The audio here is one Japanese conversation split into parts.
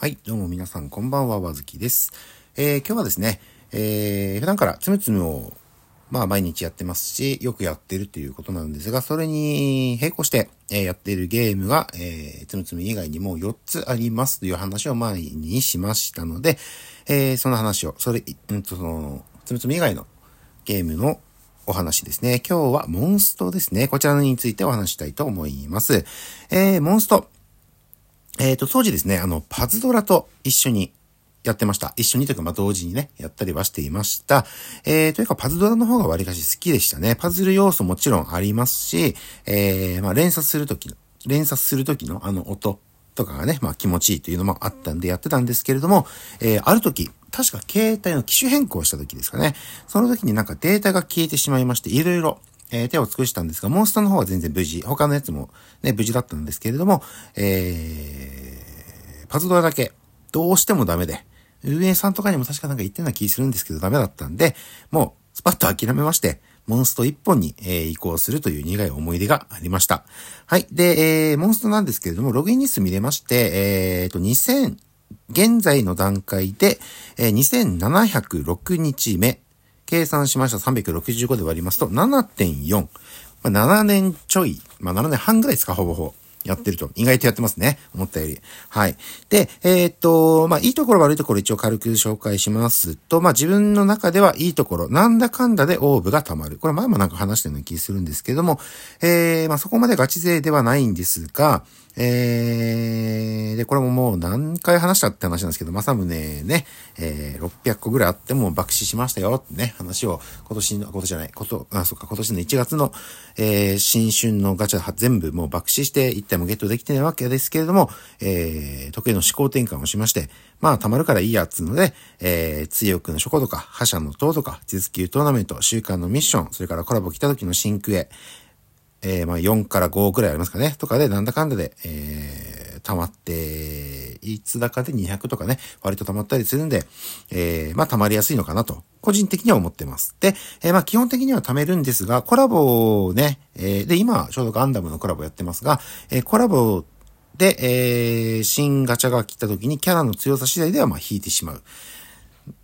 はい、どうも皆さんこんばんは、わずきです。えー、今日はですね、えー、普段からつむつむを、まあ毎日やってますし、よくやってるということなんですが、それに並行して、えーやっているゲームが、えー、つむつむ以外にも4つありますという話を前にしましたので、えー、その話を、それ、うんと、その、つむつむ以外のゲームのお話ですね。今日はモンストですね。こちらについてお話したいと思います。えー、モンスト。えっ、と、当時ですね、あの、パズドラと一緒にやってました。一緒にというか、まあ、同時にね、やったりはしていました。えー、というか、パズドラの方が割かし好きでしたね。パズル要素もちろんありますし、えー、まあ、連鎖するときの、連鎖するときのあの音とかがね、まあ、気持ちいいというのもあったんでやってたんですけれども、えー、ある時、確か携帯の機種変更した時ですかね。その時になんかデータが消えてしまいまして、いろいろ、えー手を尽くしたんですが、モンスターの方は全然無事、他のやつもね、無事だったんですけれども、えー、パズドラだけ、どうしてもダメで、運営さんとかにも確かなんか言ってるような気するんですけど、ダメだったんで、もう、スパッと諦めまして、モンスト1本に、え移行するという苦い思い出がありました。はい。で、えー、モンストなんですけれども、ログイン日数見れまして、えーと、2000、現在の段階で、えー2706日目。計算しました365で割りますと7.4。まあ、7年ちょい、まあ、7年半ぐらいですか、ほぼほぼ。やってると。意外とやってますね。思ったより。はい。で、えーっと、まあ、いいところ悪いところ一応軽く紹介しますと、まあ、自分の中ではいいところ、なんだかんだでオーブが溜まる。これ前もなんか話したような気するんですけども、えー、まあ、そこまでガチ勢ではないんですが、えー、で、これももう何回話したって話なんですけど、正宗ね、えー、600個ぐらいあっても爆死しましたよってね、話を今年の、今年じゃない、こと、あ、そっか、今年の1月の、えー、新春のガチャ全部もう爆死して体もゲットできてないわけですけれども、えー、時計の思考転換をしまして、まあ、溜まるからいいやっつうので、えー、強くの書庫とか、覇者の塔とか、実級トーナメント、週間のミッション、それからコラボ来た時の新クへ、えー、まあ4から5くらいありますかね。とかで、なんだかんだで、えー、溜まって、いつだかで200とかね、割と溜まったりするんで、えー、まあ溜まりやすいのかなと、個人的には思ってます。で、えー、まあ基本的には貯めるんですが、コラボをね、えー、で、今、ちょうどガンダムのコラボやってますが、えー、コラボで、えー、新ガチャが来た時にキャラの強さ次第ではまあ引いてしまう。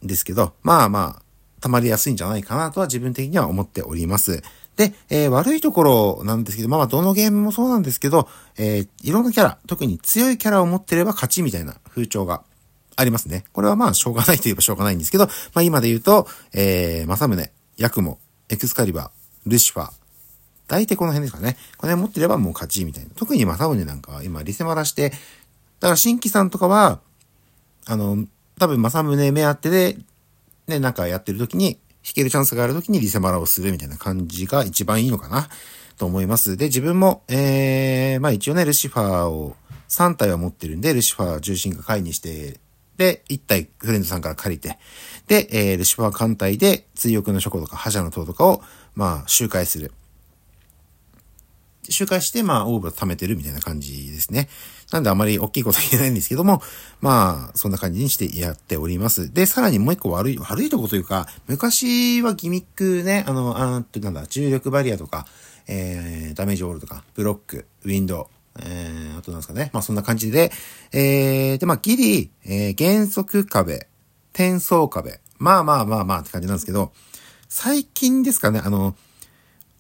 ですけど、まあまあ、溜まりやすいんじゃないかなとは自分的には思っております。で、えー悪いところなんですけど、まあまどのゲームもそうなんですけど、えーいろんなキャラ、特に強いキャラを持ってれば勝ちみたいな風潮がありますね。これはまあしょうがないといえばしょうがないんですけど、まあ今で言うと、えー、正宗、ヤクモ、エクスカリバー、ルシファー、大体この辺ですかね。この辺持ってればもう勝ちみたいな。特に正宗なんかは今リセマラして、だから新規さんとかは、あの、多分正宗目当てで、ね、なんかやってる時に、弾けるチャンスがある時にリセマラをするみたいな感じが一番いいのかな、と思います。で、自分も、えー、まあ一応ね、ルシファーを3体は持ってるんで、ルシファー重心が回にして、で、1体フレンドさんから借りて、で、えー、ルシファー艦隊で追憶の書庫とか覇者の塔とかを、まあ、周回する。周回して、まあ、オーブを貯めてるみたいな感じですね。なんであまり大きいこと言えないんですけども、まあ、そんな感じにしてやっております。で、さらにもう一個悪い、悪いとこというか、昔はギミックね、あの、あーっと、なんだ、重力バリアとか、えー、ダメージオールとか、ブロック、ウィンドウ、えー、あとなんですかね。まあそんな感じで、えー、で、まあギリ、えー、原則壁、転送壁、まあまあまあまあって感じなんですけど、最近ですかね、あの、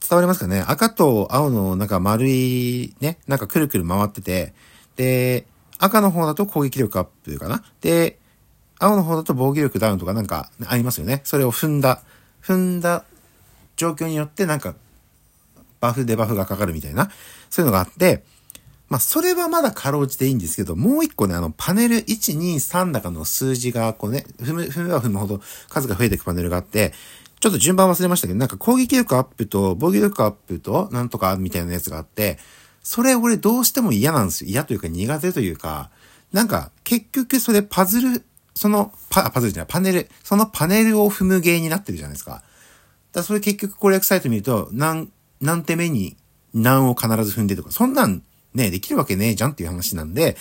伝わりますかね？赤と青のなんか丸いね、なんかくるくる回ってて、で、赤の方だと攻撃力アップかな？で、青の方だと防御力ダウンとかなんかありますよね。それを踏んだ、踏んだ状況によってなんかバフでバフがかかるみたいな、そういうのがあって、まあ、それはまだかろうじていいんですけど、もう一個ね、あの、パネル1、2、3だかの数字が、こうね、踏む、踏めば踏むほど数が増えていくパネルがあって、ちょっと順番忘れましたけど、なんか攻撃力アップと防御力アップとなんとかみたいなやつがあって、それ俺どうしても嫌なんですよ。嫌というか苦手というか、なんか結局それパズル、そのパ、パズルじゃない、パネル、そのパネルを踏む芸になってるじゃないですか。だからそれ結局攻略サイト見ると、何、何手目に何を必ず踏んでとか、そんなんね、できるわけねえじゃんっていう話なんで、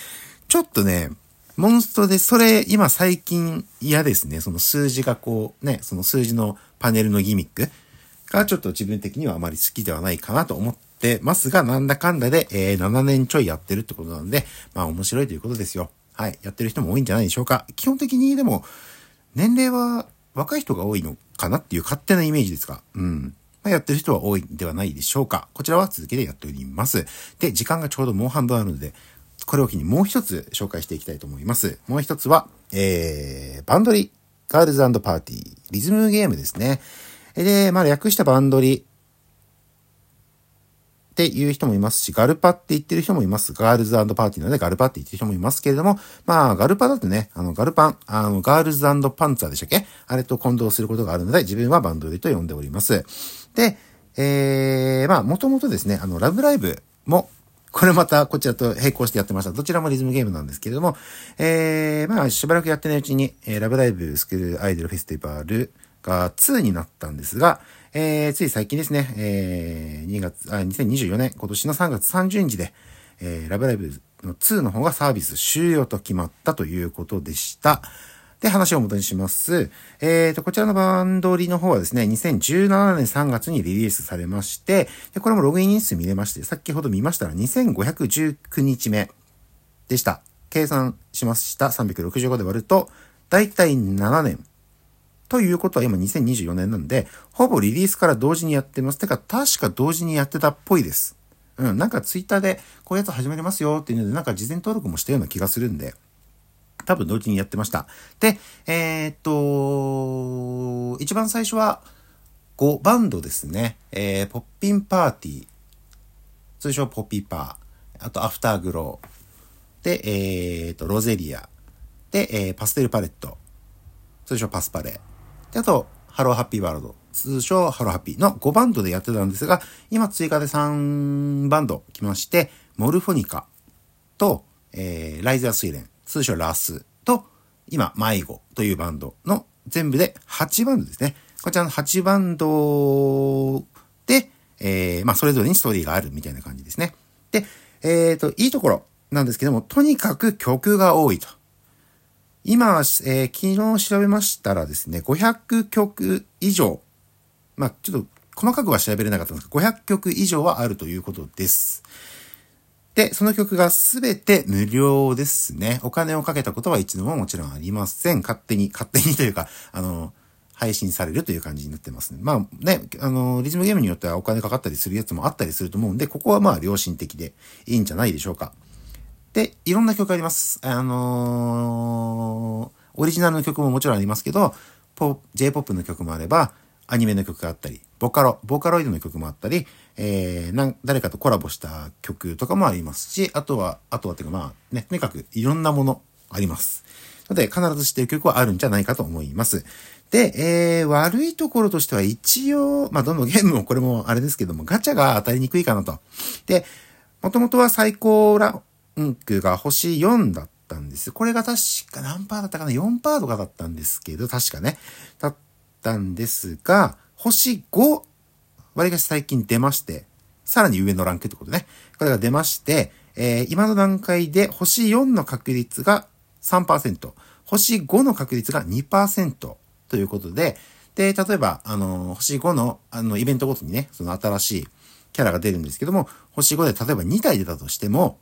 ちょっとね、モンストで、それ、今最近嫌ですね。その数字がこう、ね、その数字のパネルのギミックがちょっと自分的にはあまり好きではないかなと思ってますが、なんだかんだで、えー7年ちょいやってるってことなんで、まあ面白いということですよ。はい、やってる人も多いんじゃないでしょうか。基本的にでも、年齢は若い人が多いのかなっていう勝手なイメージですが、うん。まあ、やってる人は多いんではないでしょうか。こちらは続けてやっております。で、時間がちょうどもう半分あるので、これを機にもう一つ紹介していきたいと思います。もう一つは、えー、バンドリ、ガールズパーティー、リズムゲームですね。で、まあ略したバンドリっていう人もいますし、ガルパって言ってる人もいます。ガールズパーティーなのでガルパって言ってる人もいますけれども、まあ、ガルパだとね、あの、ガルパン、あの、ガールズパンツァーでしたっけ？あれと混同することがあるので、自分はバンドリと呼んでおります。で、えー、まあ、もともとですね、あの、ラブライブもこれまたこちらと並行してやってました。どちらもリズムゲームなんですけれども、えー、まあしばらくやってないうちに、えー、ラブライブスクールアイドルフェスティバルが2になったんですが、えー、つい最近ですね、えー、2月、あ、2024年、今年の3月30日で、えー、ラブライブの2の方がサービス終了と決まったということでした。で、話を元にします。えっ、ー、と、こちらのバンドリの方はですね、2017年3月にリリースされまして、で、これもログイン日数見れまして、先ほど見ましたら2519日目でした。計算しました。365で割ると、だいたい7年。ということは今2024年なんで、ほぼリリースから同時にやってます。てか、確か同時にやってたっぽいです。うん、なんかツイッターでこういうやつ始めれますよっていうので、なんか事前登録もしたような気がするんで、多分同時にやってました。で、えー、っと、一番最初は5バンドですね。えー、ポッピンパーティー。通称ポピーパー。あとアフターグロー。で、えー、っと、 Roselia。で、えー、パステルパレット。通称パスパレ。で、あと、ハローハッピーワールド。通称ハローハッピーの5バンドでやってたんですが、今追加で3バンド来まして、モルフォニカと、えー、 RAISE A SUILEN。通称 RAS と、今、 MyGO というバンドの全部で8バンドですね。こちらの8バンドで、えー、まあ、それぞれにストーリーがあるみたいな感じですね。で、えっ、ー、と、いいところなんですけども、とにかく曲が多いと。今、えー、昨日調べましたらですね、500曲以上、まあ、ちょっと細かくは調べれなかったんですが、500曲以上はあるということです。で、その曲がすべて無料ですね。お金をかけたことは一度ももちろんありません。勝手に、勝手にというか、あの、配信されるという感じになってますね。まあね、あの、リズムゲームによってはお金かかったりするやつもあったりすると思うんで、ここはまあ良心的でいいんじゃないでしょうか。で、いろんな曲あります。あのー、オリジナルの曲ももちろんありますけど、J-POP の曲もあれば、アニメの曲があったり、ボカロ、ボーカロイドの曲もあったり、えー、なん、誰かとコラボした曲とかもありますし、あとは、あとはっていうかまあ、ね、とにかくいろんなものあります。ので、必ず知っている曲はあるんじゃないかと思います。で、えー、悪いところとしては一応、まあ、どのゲームもこれもあれですけども、ガチャが当たりにくいかなと。で、もともとは最高ランクが星4だったんです。これが確か何パーだったかな ?4 パーとかだったんですけど、確かね。だったんですが、星5割かし最近出まして、さらに上のランクってことね。これが出まして、えー、今の段階で星4の確率が3%、星5の確率が2%ということで、で、例えば、あの、星5の、あの、イベントごとにね、その新しいキャラが出るんですけども、星5で例えば2体出たとしても、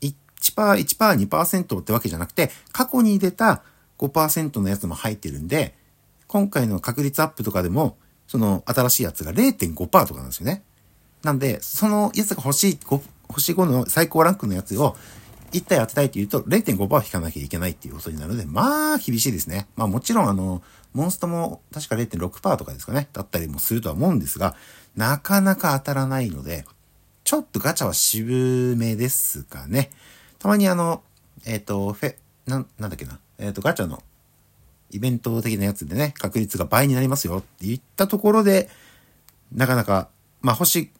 1%、1%、2%ってわけじゃなくて、過去に出た5%のやつも入ってるんで、今回の確率アップとかでも、その新しいやつが0.5%とかなんですよね。なんで、そのやつが欲しい、星5の最高ランクのやつを1体当てたいというと0.5%引かなきゃいけないっていうことになるので、まあ厳しいですね。まあもちろんあの、モンストも確か0.6%とかですかね、だったりもするとは思うんですが、なかなか当たらないので、ちょっとガチャは渋めですかね。たまにあの、えっ、ー、と、フェ、なん、なんだっけな。えっ、ー、と、ガチャのイベント的なやつでね、確率が倍になりますよって言ったところで、なかなか、まあ、星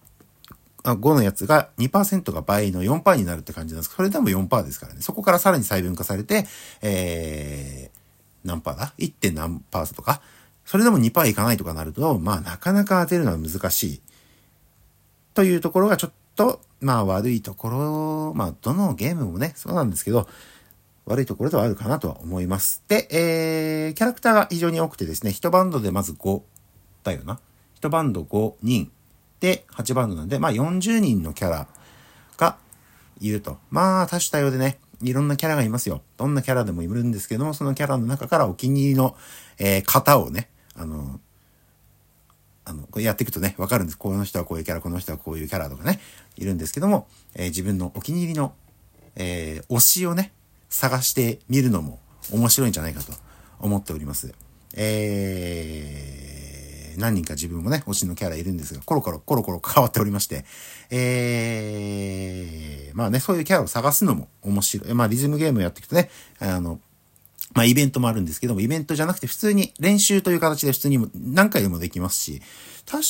5のやつが2%が倍の4%になるって感じなんですけどそれでも4%ですからね。そこからさらに細分化されて、えー、何パーだ ?1. 何パーとか？それでも2%いかないとかなると、まあなかなか当てるのは難しい。というところがちょっと、まあ悪いところ、まあどのゲームもね、そうなんですけど、悪いところではあるかなとは思います。で、えー、キャラクターが非常に多くてですね、1バンドでまず5だよな。1バンド5人で8バンドなんで、まあ40人のキャラがいると。まあ多種多様でね、いろんなキャラがいますよ。どんなキャラでもいるんですけども、そのキャラの中からお気に入りの、えー、型をね、あの、あの、これやっていくとね、わかるんです。この人はこういうキャラ、この人はこういうキャラとかね、いるんですけども、えー、自分のお気に入りの、えー、推しをね、探してみるのも面白いんじゃないかと思っております。えー、何人か自分もね、推しのキャラいるんですが、コロコロ、コロコロ変わっておりまして、えー、まあね、そういうキャラを探すのも面白い。まあ、リズムゲームやっていくとね、あの、まあ、イベントもあるんですけども、イベントじゃなくて普通に練習という形で普通に何回でもできますし、確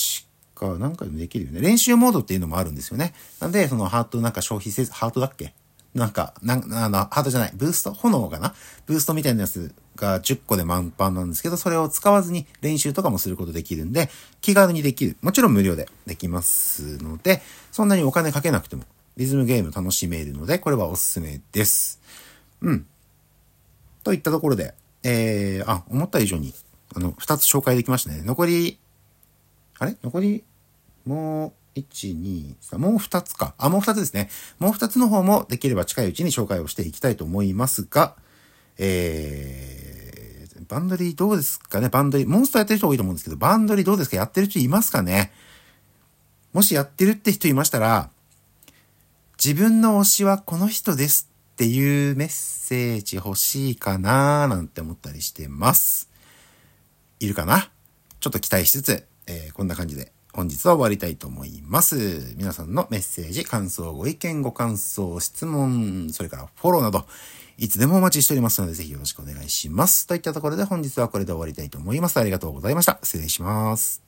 か何回でもできるよね。練習モードっていうのもあるんですよね。なんで、そのハートなんか消費せず、ハートだっけなんか、な、あの、ハートじゃない、ブースト？炎かな？ブーストみたいなやつが10個で満帆なんですけど、それを使わずに練習とかもすることできるんで、気軽にできる。もちろん無料でできますので、そんなにお金かけなくても、リズムゲーム楽しめるので、これはおすすめです。うん。といったところで、えー、あ、思った以上に、あの、2つ紹介できましたね。残り、あれ？残り、もう、1、2、3、もう2つか。あ、もう2つですね。もう2つの方もできれば近いうちに紹介をしていきたいと思いますが、えー、バンドリーどうですかね？バンドリー、モンスターやってる人多いと思うんですけど、バンドリーどうですか？やってる人いますかね？もしやってるって人いましたら、自分の推しはこの人ですっていうメッセージ欲しいかなーなんて思ったりしてます。いるかな？ちょっと期待しつつ、えー、こんな感じで本日は終わりたいと思います。皆さんのメッセージ、感想、ご意見、ご感想、質問、それからフォローなど、いつでもお待ちしておりますので、ぜひよろしくお願いします。といったところで本日はこれで終わりたいと思います。ありがとうございました。失礼します。